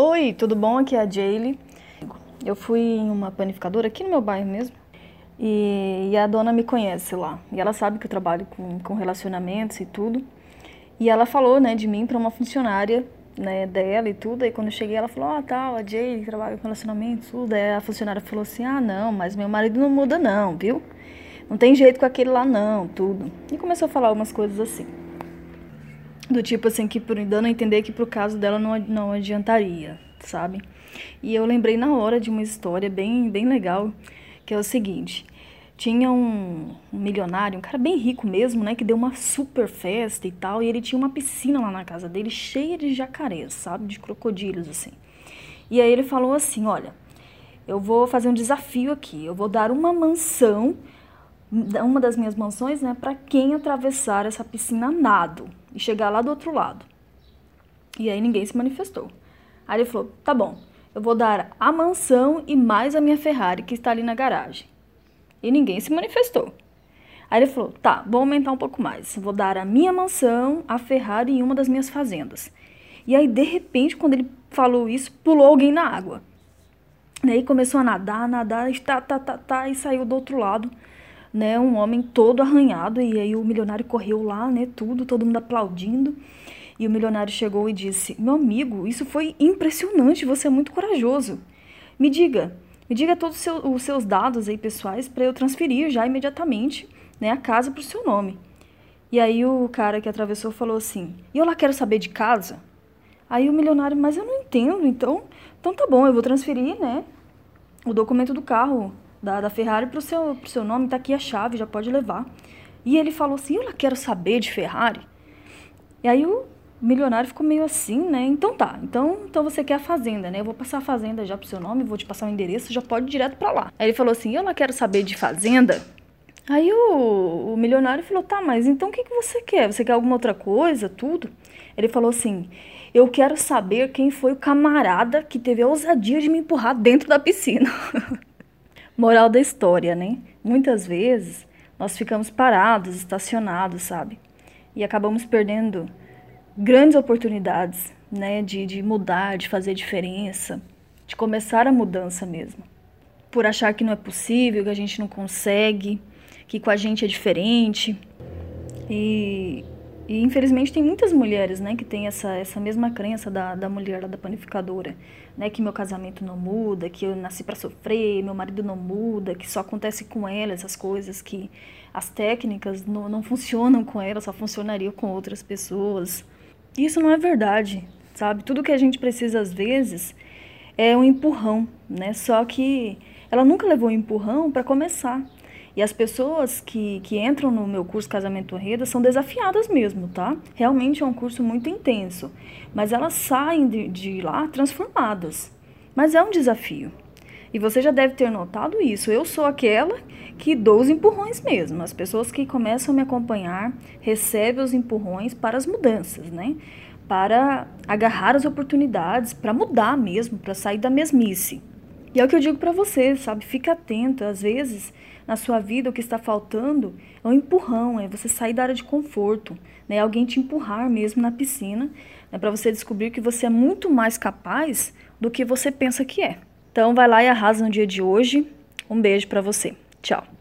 Oi, tudo bom? Aqui é a Jaylee. Eu fui em uma panificadora aqui no meu bairro mesmo. E, e, a dona me conhece lá. E ela sabe que eu trabalho com, com relacionamentos e tudo. E ela falou, né, de mim para uma funcionária, né, dela e tudo. Aí quando eu cheguei, ela falou: "Ah, tal, a Jaylee trabalha com relacionamentos, tudo". Aí a funcionária falou assim: "Ah, não, mas meu marido não muda não, viu? Não tem jeito com aquele lá não, tudo". E começou a falar umas coisas assim do tipo assim, que dando a entender que pro caso dela não, não adiantaria, sabe? E eu lembrei na hora de uma história bem, bem legal, que é o seguinte. Tinha um, um milionário, um cara bem rico mesmo, né? Que deu uma super festa e tal. E ele tinha uma piscina lá na casa dele cheia de jacarés, sabe? De crocodilos, assim. E aí ele falou assim: Olha, eu vou fazer um desafio aqui. Eu vou dar uma mansão, uma das minhas mansões, né? Para quem atravessar essa piscina nado e chegar lá do outro lado. E aí ninguém se manifestou. Aí ele falou: tá bom, eu vou dar a mansão e mais a minha Ferrari que está ali na garagem. E ninguém se manifestou. Aí ele falou: tá, vou aumentar um pouco mais. Vou dar a minha mansão, a Ferrari e uma das minhas fazendas. E aí, de repente, quando ele falou isso, pulou alguém na água. E aí começou a nadar, nadar, tá, tá, tá, tá, e saiu do outro lado né, um homem todo arranhado, e aí o milionário correu lá, né, tudo, todo mundo aplaudindo. E o milionário chegou e disse: Meu amigo, isso foi impressionante, você é muito corajoso. Me diga, me diga todos os seus, os seus dados aí pessoais para eu transferir já imediatamente né, a casa para o seu nome. E aí o cara que atravessou falou assim: E eu lá quero saber de casa? Aí o milionário, mas eu não entendo, então, então tá bom, eu vou transferir, né, o documento do carro da, da Ferrari para o seu, pro seu nome, tá aqui a chave, já pode levar. E ele falou assim, eu não quero saber de Ferrari. E aí o milionário ficou meio assim, né? Então tá, então, então você quer a fazenda, né? Eu vou passar a fazenda já pro seu nome, vou te passar o endereço, já pode ir direto para lá. Aí ele falou assim, eu não quero saber de fazenda. Aí o, o milionário falou, tá, mas então o que, que você quer? Você quer alguma outra coisa, tudo? Ele falou assim, eu quero saber quem foi o camarada que teve a ousadia de me empurrar dentro da piscina. Moral da história, né? Muitas vezes nós ficamos parados, estacionados, sabe? E acabamos perdendo grandes oportunidades, né? De, de mudar, de fazer diferença, de começar a mudança mesmo. Por achar que não é possível, que a gente não consegue, que com a gente é diferente. E e infelizmente tem muitas mulheres, né, que têm essa, essa mesma crença da, da mulher da panificadora, né, que meu casamento não muda, que eu nasci para sofrer, meu marido não muda, que só acontece com ela essas coisas, que as técnicas não, não funcionam com ela, só funcionariam com outras pessoas. Isso não é verdade, sabe? Tudo que a gente precisa às vezes é um empurrão, né? Só que ela nunca levou um empurrão para começar. E as pessoas que, que entram no meu curso Casamento Reda são desafiadas mesmo, tá? Realmente é um curso muito intenso. Mas elas saem de, de lá transformadas. Mas é um desafio. E você já deve ter notado isso. Eu sou aquela que dou os empurrões mesmo. As pessoas que começam a me acompanhar recebem os empurrões para as mudanças, né? Para agarrar as oportunidades, para mudar mesmo, para sair da mesmice. É o que eu digo para você, sabe? Fica atento. Às vezes, na sua vida, o que está faltando é um empurrão, é você sair da área de conforto, né? Alguém te empurrar mesmo na piscina, né? para você descobrir que você é muito mais capaz do que você pensa que é. Então, vai lá e arrasa no dia de hoje. Um beijo para você. Tchau.